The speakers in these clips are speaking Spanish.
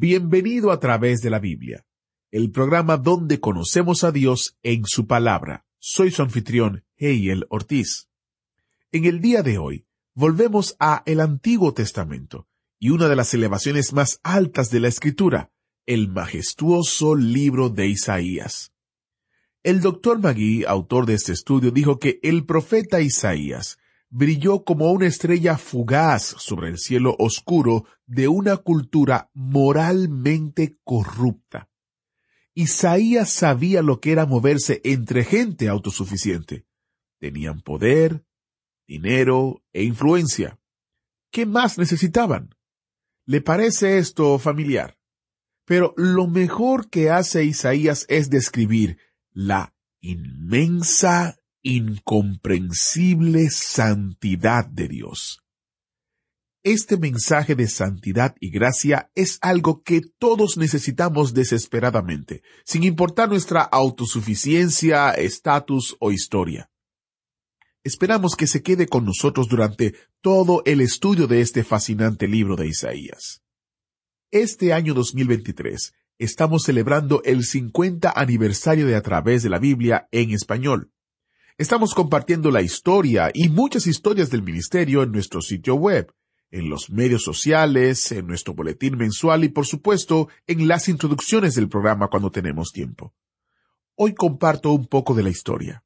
Bienvenido a través de la Biblia, el programa donde conocemos a Dios en su palabra. Soy su anfitrión, Heiel Ortiz. En el día de hoy, volvemos a el Antiguo Testamento y una de las elevaciones más altas de la Escritura, el majestuoso libro de Isaías. El doctor Magui, autor de este estudio, dijo que el profeta Isaías brilló como una estrella fugaz sobre el cielo oscuro de una cultura moralmente corrupta. Isaías sabía lo que era moverse entre gente autosuficiente. Tenían poder, dinero e influencia. ¿Qué más necesitaban? ¿Le parece esto familiar? Pero lo mejor que hace Isaías es describir la inmensa, incomprensible santidad de Dios. Este mensaje de santidad y gracia es algo que todos necesitamos desesperadamente, sin importar nuestra autosuficiencia, estatus o historia. Esperamos que se quede con nosotros durante todo el estudio de este fascinante libro de Isaías. Este año 2023 estamos celebrando el 50 aniversario de A través de la Biblia en español. Estamos compartiendo la historia y muchas historias del ministerio en nuestro sitio web, en los medios sociales, en nuestro boletín mensual y por supuesto en las introducciones del programa cuando tenemos tiempo. Hoy comparto un poco de la historia.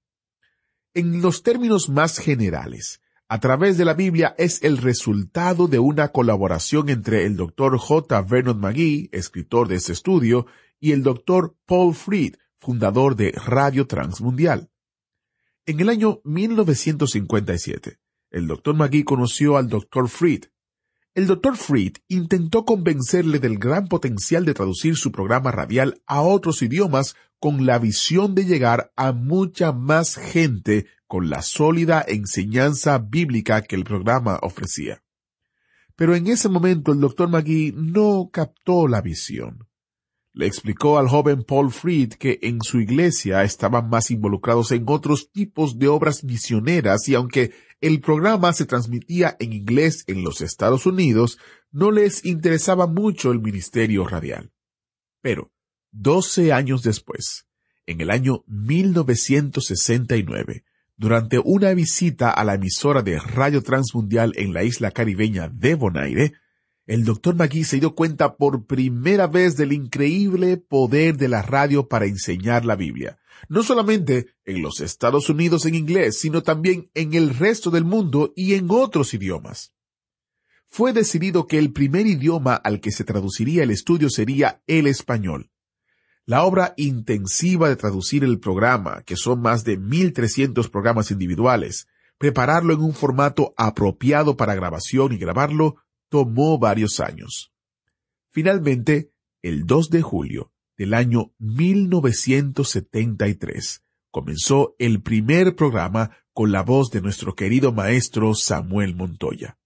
En los términos más generales, a través de la Biblia es el resultado de una colaboración entre el Dr. J. Vernon McGee, escritor de este estudio, y el Dr. Paul Fried, fundador de Radio Transmundial. En el año 1957, el Dr. McGee conoció al Dr. Fried. El Dr. Fried intentó convencerle del gran potencial de traducir su programa radial a otros idiomas con la visión de llegar a mucha más gente con la sólida enseñanza bíblica que el programa ofrecía. Pero en ese momento el Dr. McGee no captó la visión. Le explicó al joven Paul Fried que en su iglesia estaban más involucrados en otros tipos de obras misioneras y aunque el programa se transmitía en inglés en los Estados Unidos, no les interesaba mucho el ministerio radial. Pero, doce años después, en el año 1969, durante una visita a la emisora de Radio Transmundial en la isla caribeña de Bonaire, el doctor Magui se dio cuenta por primera vez del increíble poder de la radio para enseñar la Biblia, no solamente en los Estados Unidos en inglés, sino también en el resto del mundo y en otros idiomas. Fue decidido que el primer idioma al que se traduciría el estudio sería el español. La obra intensiva de traducir el programa, que son más de 1.300 programas individuales, prepararlo en un formato apropiado para grabación y grabarlo, tomó varios años. Finalmente, el 2 de julio del año 1973, comenzó el primer programa con la voz de nuestro querido maestro Samuel Montoya.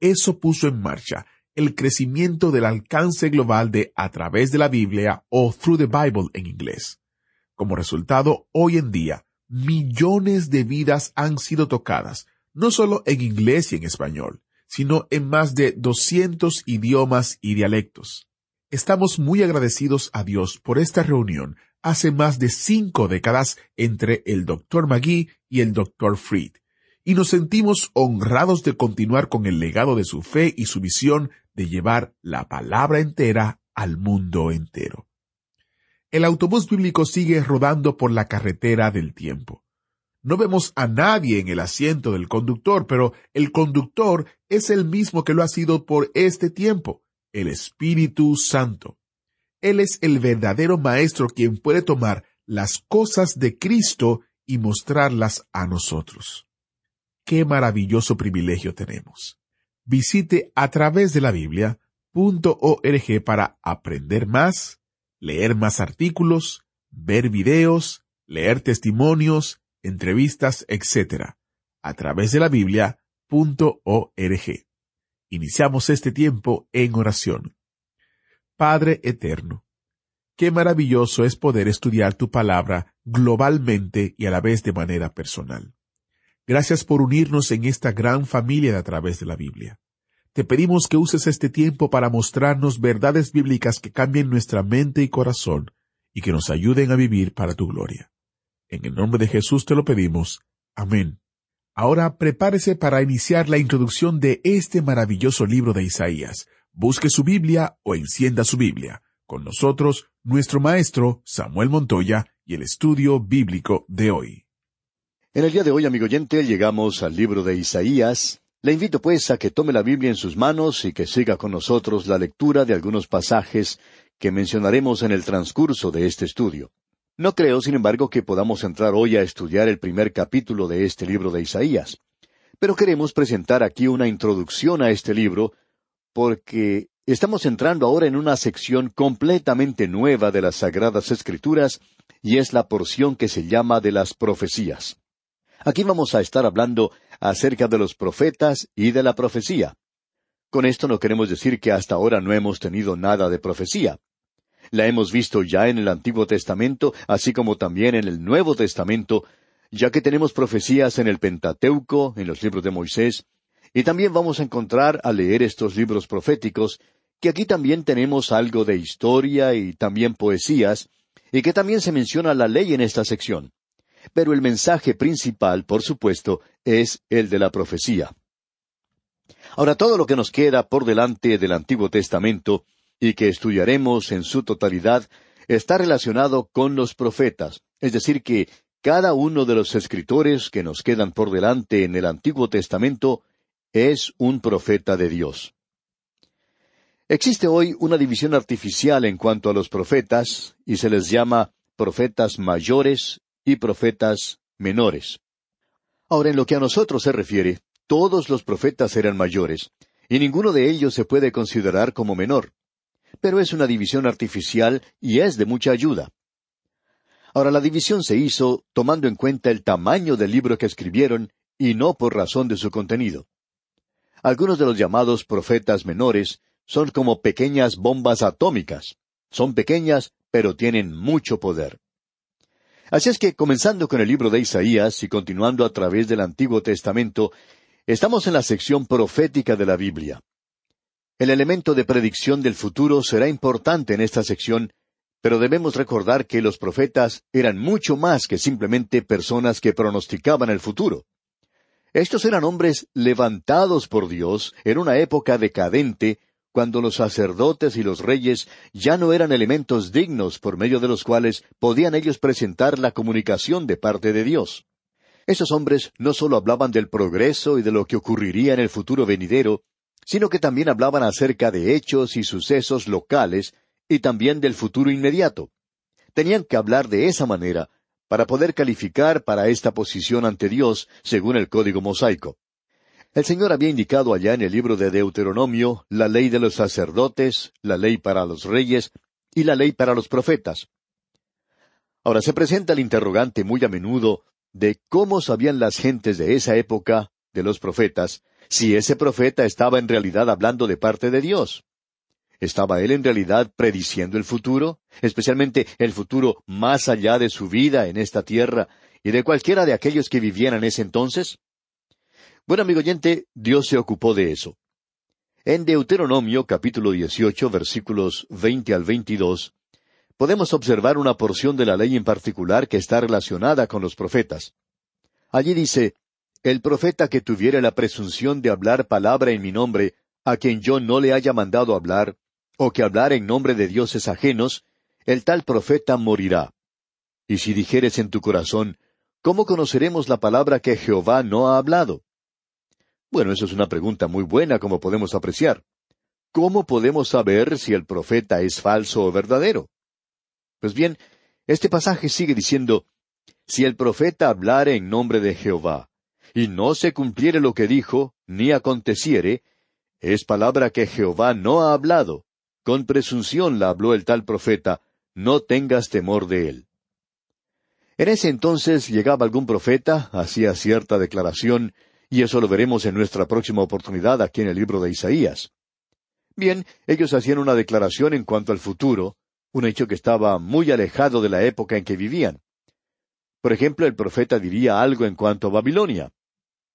Eso puso en marcha el crecimiento del alcance global de A través de la Biblia o Through the Bible en inglés. Como resultado, hoy en día, millones de vidas han sido tocadas, no solo en inglés y en español, sino en más de 200 idiomas y dialectos. Estamos muy agradecidos a Dios por esta reunión hace más de cinco décadas entre el Dr. McGee y el Dr. Fried, y nos sentimos honrados de continuar con el legado de su fe y su visión de llevar la palabra entera al mundo entero. El autobús bíblico sigue rodando por la carretera del tiempo. No vemos a nadie en el asiento del conductor, pero el conductor es el mismo que lo ha sido por este tiempo, el Espíritu Santo. Él es el verdadero Maestro quien puede tomar las cosas de Cristo y mostrarlas a nosotros. Qué maravilloso privilegio tenemos. visite a través de la Biblia .org para aprender más, leer más artículos, ver videos, leer testimonios, entrevistas, etc. a través de la Biblia.org. Iniciamos este tiempo en oración. Padre eterno, qué maravilloso es poder estudiar tu palabra globalmente y a la vez de manera personal. Gracias por unirnos en esta gran familia de a través de la Biblia. Te pedimos que uses este tiempo para mostrarnos verdades bíblicas que cambien nuestra mente y corazón y que nos ayuden a vivir para tu gloria. En el nombre de Jesús te lo pedimos. Amén. Ahora prepárese para iniciar la introducción de este maravilloso libro de Isaías. Busque su Biblia o encienda su Biblia. Con nosotros, nuestro maestro Samuel Montoya y el estudio bíblico de hoy. En el día de hoy, amigo oyente, llegamos al libro de Isaías. Le invito pues a que tome la Biblia en sus manos y que siga con nosotros la lectura de algunos pasajes que mencionaremos en el transcurso de este estudio. No creo, sin embargo, que podamos entrar hoy a estudiar el primer capítulo de este libro de Isaías. Pero queremos presentar aquí una introducción a este libro porque estamos entrando ahora en una sección completamente nueva de las Sagradas Escrituras y es la porción que se llama de las profecías. Aquí vamos a estar hablando acerca de los profetas y de la profecía. Con esto no queremos decir que hasta ahora no hemos tenido nada de profecía. La hemos visto ya en el Antiguo Testamento, así como también en el Nuevo Testamento, ya que tenemos profecías en el Pentateuco, en los libros de Moisés, y también vamos a encontrar al leer estos libros proféticos, que aquí también tenemos algo de historia y también poesías, y que también se menciona la ley en esta sección. Pero el mensaje principal, por supuesto, es el de la profecía. Ahora, todo lo que nos queda por delante del Antiguo Testamento y que estudiaremos en su totalidad está relacionado con los profetas, es decir, que cada uno de los escritores que nos quedan por delante en el Antiguo Testamento es un profeta de Dios. Existe hoy una división artificial en cuanto a los profetas, y se les llama profetas mayores y profetas menores. Ahora, en lo que a nosotros se refiere, todos los profetas eran mayores, y ninguno de ellos se puede considerar como menor pero es una división artificial y es de mucha ayuda. Ahora la división se hizo tomando en cuenta el tamaño del libro que escribieron y no por razón de su contenido. Algunos de los llamados profetas menores son como pequeñas bombas atómicas. Son pequeñas, pero tienen mucho poder. Así es que, comenzando con el libro de Isaías y continuando a través del Antiguo Testamento, estamos en la sección profética de la Biblia. El elemento de predicción del futuro será importante en esta sección, pero debemos recordar que los profetas eran mucho más que simplemente personas que pronosticaban el futuro. Estos eran hombres levantados por Dios en una época decadente, cuando los sacerdotes y los reyes ya no eran elementos dignos por medio de los cuales podían ellos presentar la comunicación de parte de Dios. Esos hombres no solo hablaban del progreso y de lo que ocurriría en el futuro venidero, sino que también hablaban acerca de hechos y sucesos locales y también del futuro inmediato. Tenían que hablar de esa manera para poder calificar para esta posición ante Dios según el código mosaico. El Señor había indicado allá en el libro de Deuteronomio la ley de los sacerdotes, la ley para los reyes y la ley para los profetas. Ahora se presenta el interrogante muy a menudo de cómo sabían las gentes de esa época, de los profetas, si ese profeta estaba en realidad hablando de parte de Dios. ¿Estaba él en realidad prediciendo el futuro, especialmente el futuro más allá de su vida en esta tierra y de cualquiera de aquellos que vivían en ese entonces? Bueno, amigo oyente, Dios se ocupó de eso. En Deuteronomio capítulo 18 versículos 20 al 22, podemos observar una porción de la ley en particular que está relacionada con los profetas. Allí dice, el profeta que tuviere la presunción de hablar palabra en mi nombre, a quien yo no le haya mandado hablar, o que hablar en nombre de dioses ajenos, el tal profeta morirá. Y si dijeres en tu corazón, ¿cómo conoceremos la palabra que Jehová no ha hablado? Bueno, eso es una pregunta muy buena, como podemos apreciar. ¿Cómo podemos saber si el profeta es falso o verdadero? Pues bien, este pasaje sigue diciendo, si el profeta hablare en nombre de Jehová, y no se cumpliere lo que dijo, ni aconteciere, Es palabra que Jehová no ha hablado. Con presunción la habló el tal profeta, no tengas temor de él. En ese entonces llegaba algún profeta, hacía cierta declaración, y eso lo veremos en nuestra próxima oportunidad aquí en el libro de Isaías. Bien, ellos hacían una declaración en cuanto al futuro, un hecho que estaba muy alejado de la época en que vivían. Por ejemplo, el profeta diría algo en cuanto a Babilonia.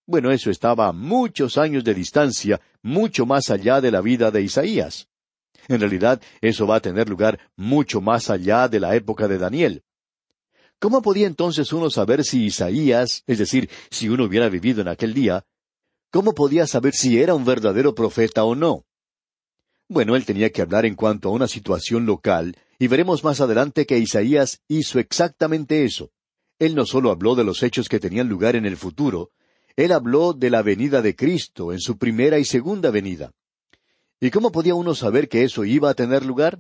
Bueno, eso estaba a muchos años de distancia, mucho más allá de la vida de Isaías. En realidad, eso va a tener lugar mucho más allá de la época de Daniel. ¿Cómo podía entonces uno saber si Isaías, es decir, si uno hubiera vivido en aquel día, cómo podía saber si era un verdadero profeta o no? Bueno, él tenía que hablar en cuanto a una situación local, y veremos más adelante que Isaías hizo exactamente eso. Él no solo habló de los hechos que tenían lugar en el futuro, él habló de la venida de Cristo en su primera y segunda venida. ¿Y cómo podía uno saber que eso iba a tener lugar?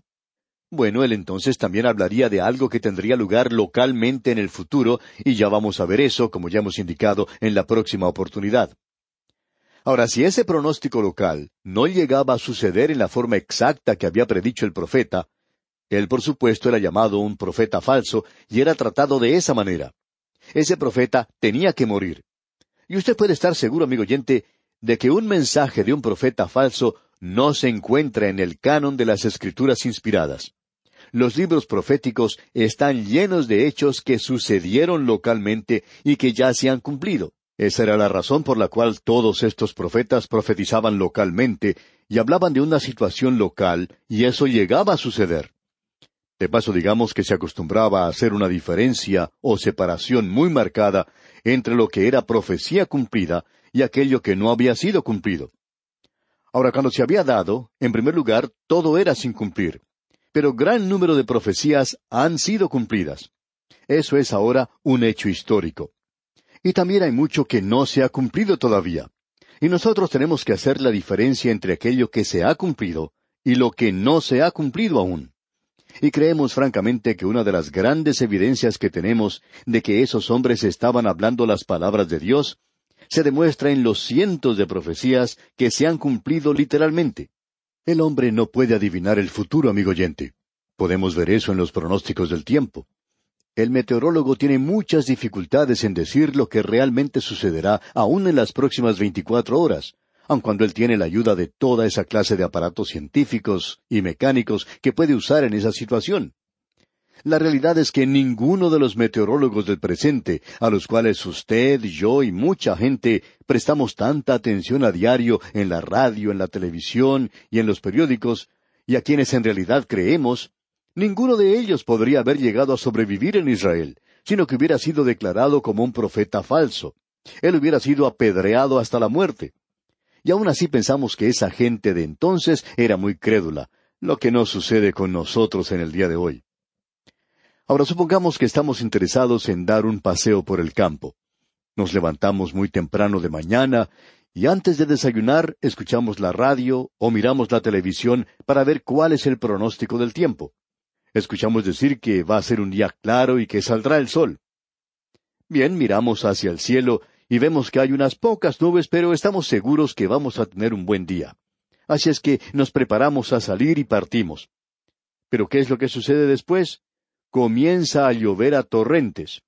Bueno, él entonces también hablaría de algo que tendría lugar localmente en el futuro, y ya vamos a ver eso, como ya hemos indicado, en la próxima oportunidad. Ahora, si ese pronóstico local no llegaba a suceder en la forma exacta que había predicho el profeta, él por supuesto era llamado un profeta falso y era tratado de esa manera. Ese profeta tenía que morir. Y usted puede estar seguro, amigo oyente, de que un mensaje de un profeta falso no se encuentra en el canon de las escrituras inspiradas. Los libros proféticos están llenos de hechos que sucedieron localmente y que ya se han cumplido. Esa era la razón por la cual todos estos profetas profetizaban localmente y hablaban de una situación local, y eso llegaba a suceder. De paso, digamos que se acostumbraba a hacer una diferencia o separación muy marcada entre lo que era profecía cumplida y aquello que no había sido cumplido. Ahora, cuando se había dado, en primer lugar, todo era sin cumplir pero gran número de profecías han sido cumplidas. Eso es ahora un hecho histórico. Y también hay mucho que no se ha cumplido todavía. Y nosotros tenemos que hacer la diferencia entre aquello que se ha cumplido y lo que no se ha cumplido aún. Y creemos francamente que una de las grandes evidencias que tenemos de que esos hombres estaban hablando las palabras de Dios se demuestra en los cientos de profecías que se han cumplido literalmente. El hombre no puede adivinar el futuro, amigo oyente. Podemos ver eso en los pronósticos del tiempo. El meteorólogo tiene muchas dificultades en decir lo que realmente sucederá aún en las próximas veinticuatro horas, aun cuando él tiene la ayuda de toda esa clase de aparatos científicos y mecánicos que puede usar en esa situación. La realidad es que ninguno de los meteorólogos del presente, a los cuales usted, yo y mucha gente prestamos tanta atención a diario en la radio, en la televisión y en los periódicos, y a quienes en realidad creemos, ninguno de ellos podría haber llegado a sobrevivir en Israel, sino que hubiera sido declarado como un profeta falso. Él hubiera sido apedreado hasta la muerte. Y aún así pensamos que esa gente de entonces era muy crédula, lo que no sucede con nosotros en el día de hoy. Ahora supongamos que estamos interesados en dar un paseo por el campo. Nos levantamos muy temprano de mañana y antes de desayunar escuchamos la radio o miramos la televisión para ver cuál es el pronóstico del tiempo. Escuchamos decir que va a ser un día claro y que saldrá el sol. Bien, miramos hacia el cielo y vemos que hay unas pocas nubes, pero estamos seguros que vamos a tener un buen día. Así es que nos preparamos a salir y partimos. Pero ¿qué es lo que sucede después? comienza a llover a torrentes.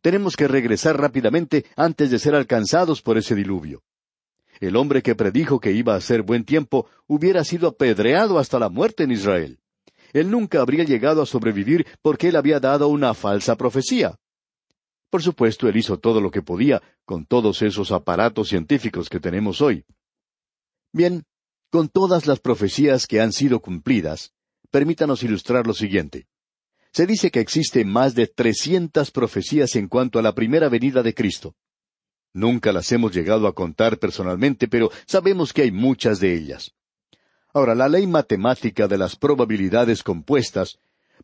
Tenemos que regresar rápidamente antes de ser alcanzados por ese diluvio. El hombre que predijo que iba a ser buen tiempo hubiera sido apedreado hasta la muerte en Israel. Él nunca habría llegado a sobrevivir porque él había dado una falsa profecía. Por supuesto, él hizo todo lo que podía con todos esos aparatos científicos que tenemos hoy. Bien, con todas las profecías que han sido cumplidas, permítanos ilustrar lo siguiente. Se dice que existe más de trescientas profecías en cuanto a la primera venida de Cristo. Nunca las hemos llegado a contar personalmente, pero sabemos que hay muchas de ellas. Ahora, la ley matemática de las probabilidades compuestas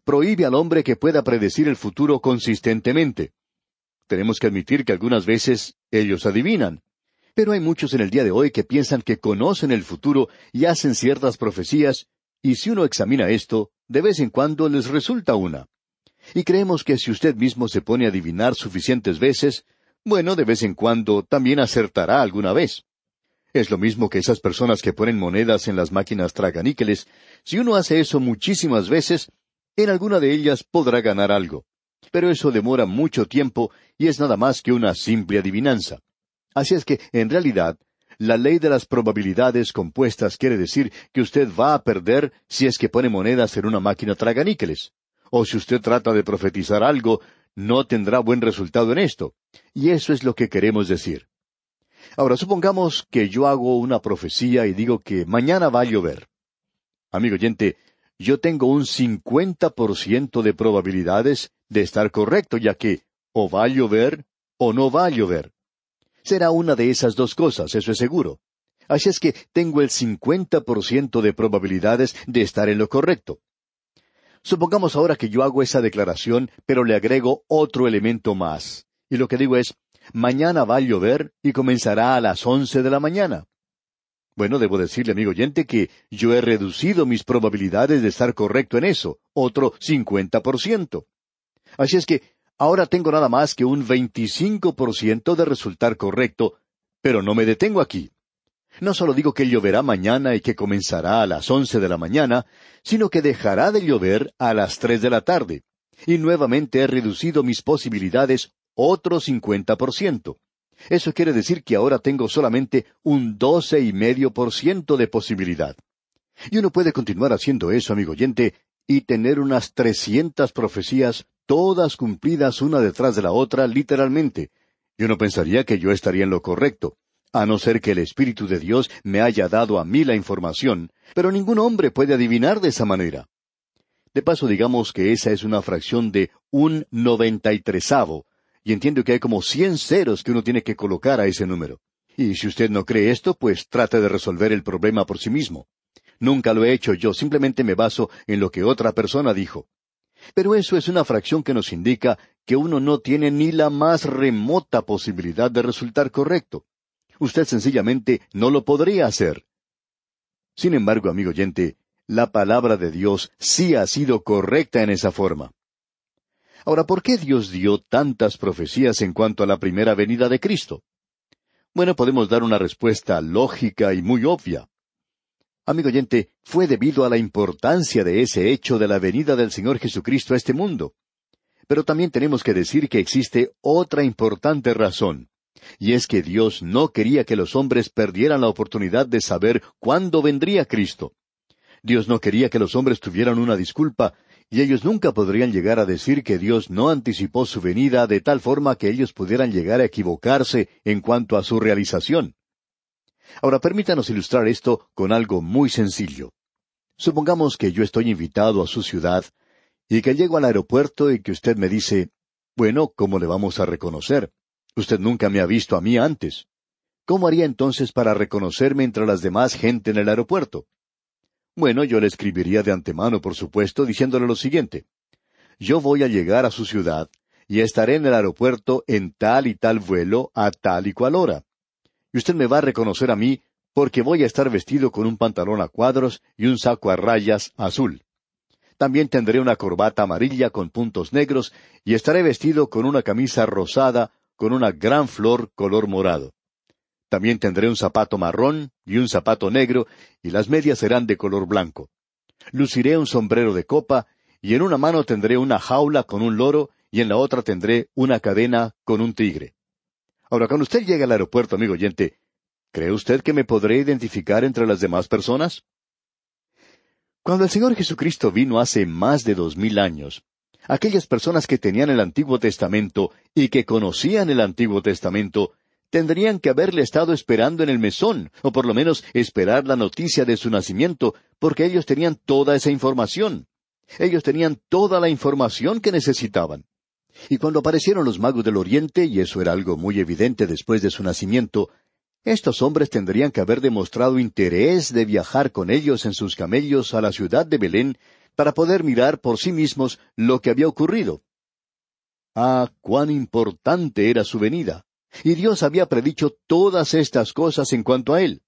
prohíbe al hombre que pueda predecir el futuro consistentemente. Tenemos que admitir que algunas veces ellos adivinan. Pero hay muchos en el día de hoy que piensan que conocen el futuro y hacen ciertas profecías, y si uno examina esto, de vez en cuando les resulta una. Y creemos que si usted mismo se pone a adivinar suficientes veces, bueno, de vez en cuando también acertará alguna vez. Es lo mismo que esas personas que ponen monedas en las máquinas traganíqueles. Si uno hace eso muchísimas veces, en alguna de ellas podrá ganar algo. Pero eso demora mucho tiempo y es nada más que una simple adivinanza. Así es que, en realidad, la ley de las probabilidades compuestas quiere decir que usted va a perder si es que pone monedas en una máquina traganíqueles. O si usted trata de profetizar algo, no tendrá buen resultado en esto. Y eso es lo que queremos decir. Ahora, supongamos que yo hago una profecía y digo que mañana va a llover. Amigo oyente, yo tengo un cincuenta por ciento de probabilidades de estar correcto, ya que o va a llover o no va a llover. Será una de esas dos cosas, eso es seguro. Así es que tengo el cincuenta por ciento de probabilidades de estar en lo correcto. Supongamos ahora que yo hago esa declaración, pero le agrego otro elemento más. Y lo que digo es, mañana va a llover y comenzará a las once de la mañana. Bueno, debo decirle, amigo oyente, que yo he reducido mis probabilidades de estar correcto en eso, otro cincuenta por ciento. Así es que ahora tengo nada más que un veinticinco por ciento de resultar correcto, pero no me detengo aquí. No solo digo que lloverá mañana y que comenzará a las once de la mañana, sino que dejará de llover a las tres de la tarde. Y nuevamente he reducido mis posibilidades otro cincuenta por ciento. Eso quiere decir que ahora tengo solamente un doce y medio por ciento de posibilidad. Y uno puede continuar haciendo eso, amigo oyente, y tener unas trescientas profecías, todas cumplidas una detrás de la otra, literalmente. Y uno pensaría que yo estaría en lo correcto, a no ser que el Espíritu de Dios me haya dado a mí la información, pero ningún hombre puede adivinar de esa manera. De paso, digamos que esa es una fracción de un noventa y tresavo, y entiendo que hay como cien ceros que uno tiene que colocar a ese número. Y si usted no cree esto, pues trate de resolver el problema por sí mismo. Nunca lo he hecho yo, simplemente me baso en lo que otra persona dijo. Pero eso es una fracción que nos indica que uno no tiene ni la más remota posibilidad de resultar correcto. Usted sencillamente no lo podría hacer. Sin embargo, amigo oyente, la palabra de Dios sí ha sido correcta en esa forma. Ahora, ¿por qué Dios dio tantas profecías en cuanto a la primera venida de Cristo? Bueno, podemos dar una respuesta lógica y muy obvia. Amigo oyente, fue debido a la importancia de ese hecho de la venida del Señor Jesucristo a este mundo. Pero también tenemos que decir que existe otra importante razón, y es que Dios no quería que los hombres perdieran la oportunidad de saber cuándo vendría Cristo. Dios no quería que los hombres tuvieran una disculpa y ellos nunca podrían llegar a decir que Dios no anticipó su venida de tal forma que ellos pudieran llegar a equivocarse en cuanto a su realización. Ahora permítanos ilustrar esto con algo muy sencillo. Supongamos que yo estoy invitado a su ciudad y que llego al aeropuerto y que usted me dice, bueno, ¿cómo le vamos a reconocer? Usted nunca me ha visto a mí antes. ¿Cómo haría entonces para reconocerme entre las demás gente en el aeropuerto? Bueno, yo le escribiría de antemano, por supuesto, diciéndole lo siguiente. Yo voy a llegar a su ciudad y estaré en el aeropuerto en tal y tal vuelo a tal y cual hora. Y usted me va a reconocer a mí porque voy a estar vestido con un pantalón a cuadros y un saco a rayas azul. También tendré una corbata amarilla con puntos negros y estaré vestido con una camisa rosada con una gran flor color morado. También tendré un zapato marrón y un zapato negro, y las medias serán de color blanco. Luciré un sombrero de copa, y en una mano tendré una jaula con un loro, y en la otra tendré una cadena con un tigre. Ahora, cuando usted llegue al aeropuerto, amigo oyente, ¿cree usted que me podré identificar entre las demás personas? Cuando el Señor Jesucristo vino hace más de dos mil años, aquellas personas que tenían el Antiguo Testamento y que conocían el Antiguo Testamento tendrían que haberle estado esperando en el mesón, o por lo menos esperar la noticia de su nacimiento, porque ellos tenían toda esa información. Ellos tenían toda la información que necesitaban. Y cuando aparecieron los magos del Oriente, y eso era algo muy evidente después de su nacimiento, estos hombres tendrían que haber demostrado interés de viajar con ellos en sus camellos a la ciudad de Belén para poder mirar por sí mismos lo que había ocurrido. Ah, cuán importante era su venida. Y Dios había predicho todas estas cosas en cuanto a él.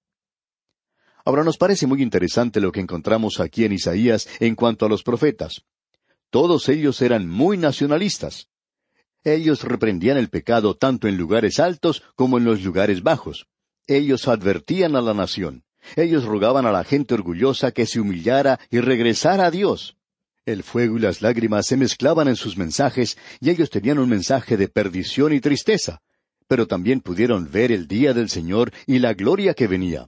Ahora nos parece muy interesante lo que encontramos aquí en Isaías en cuanto a los profetas. Todos ellos eran muy nacionalistas. Ellos reprendían el pecado tanto en lugares altos como en los lugares bajos. ellos advertían a la nación. Ellos rogaban a la gente orgullosa que se humillara y regresara a Dios. El fuego y las lágrimas se mezclaban en sus mensajes y ellos tenían un mensaje de perdición y tristeza, pero también pudieron ver el día del Señor y la gloria que venía.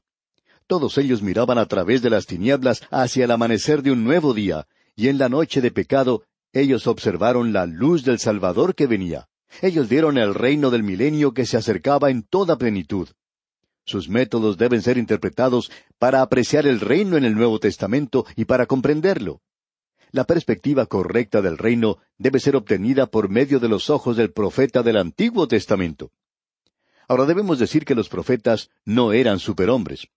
Todos ellos miraban a través de las tinieblas hacia el amanecer de un nuevo día, y en la noche de pecado ellos observaron la luz del Salvador que venía. Ellos vieron el reino del milenio que se acercaba en toda plenitud. Sus métodos deben ser interpretados para apreciar el reino en el Nuevo Testamento y para comprenderlo. La perspectiva correcta del reino debe ser obtenida por medio de los ojos del profeta del Antiguo Testamento. Ahora debemos decir que los profetas no eran superhombres.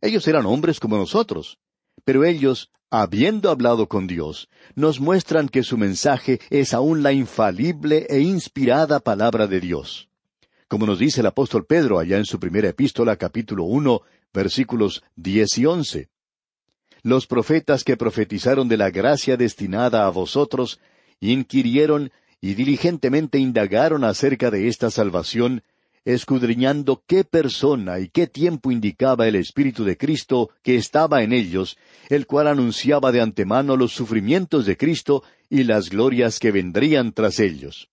Ellos eran hombres como nosotros. Pero ellos, habiendo hablado con Dios, nos muestran que su mensaje es aún la infalible e inspirada palabra de Dios. Como nos dice el apóstol Pedro allá en su primera epístola capítulo uno, versículos diez y once. Los profetas que profetizaron de la gracia destinada a vosotros, inquirieron y diligentemente indagaron acerca de esta salvación, escudriñando qué persona y qué tiempo indicaba el Espíritu de Cristo que estaba en ellos, el cual anunciaba de antemano los sufrimientos de Cristo y las glorias que vendrían tras ellos.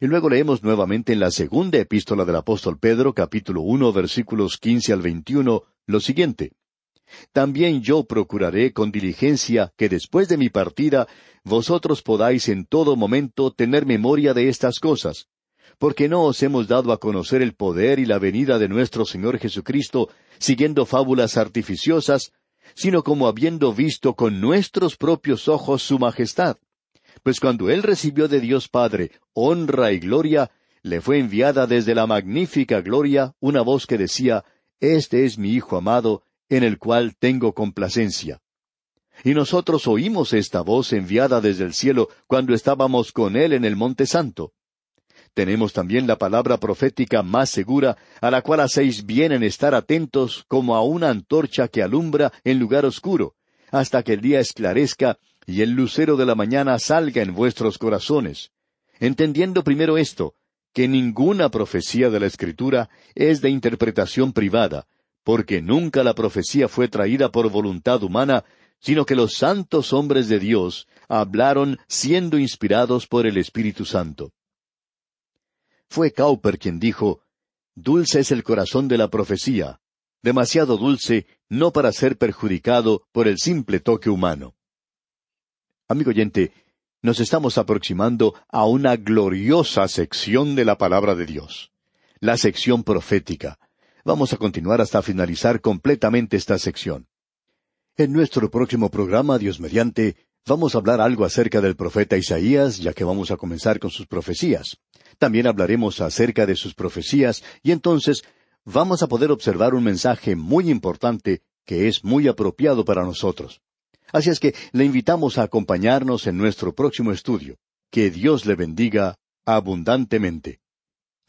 Y luego leemos nuevamente en la segunda epístola del apóstol Pedro, capítulo uno, versículos quince al veintiuno, lo siguiente. También yo procuraré con diligencia que después de mi partida vosotros podáis en todo momento tener memoria de estas cosas, porque no os hemos dado a conocer el poder y la venida de nuestro Señor Jesucristo siguiendo fábulas artificiosas, sino como habiendo visto con nuestros propios ojos su majestad. Pues cuando Él recibió de Dios Padre honra y gloria, le fue enviada desde la magnífica gloria una voz que decía, Este es mi Hijo amado, en el cual tengo complacencia. Y nosotros oímos esta voz enviada desde el cielo cuando estábamos con Él en el Monte Santo. Tenemos también la palabra profética más segura, a la cual hacéis bien en estar atentos como a una antorcha que alumbra en lugar oscuro, hasta que el día esclarezca y el lucero de la mañana salga en vuestros corazones. Entendiendo primero esto, que ninguna profecía de la Escritura es de interpretación privada, porque nunca la profecía fue traída por voluntad humana, sino que los santos hombres de Dios hablaron siendo inspirados por el Espíritu Santo. Fue Cowper quien dijo, Dulce es el corazón de la profecía, demasiado dulce no para ser perjudicado por el simple toque humano. Amigo oyente, nos estamos aproximando a una gloriosa sección de la palabra de Dios, la sección profética. Vamos a continuar hasta finalizar completamente esta sección. En nuestro próximo programa, Dios mediante, vamos a hablar algo acerca del profeta Isaías, ya que vamos a comenzar con sus profecías. También hablaremos acerca de sus profecías y entonces vamos a poder observar un mensaje muy importante que es muy apropiado para nosotros. Así es que le invitamos a acompañarnos en nuestro próximo estudio. Que Dios le bendiga abundantemente.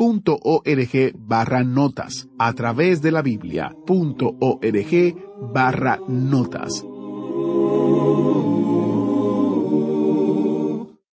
Biblia.org barra notas, a través de la Biblia.org barra notas.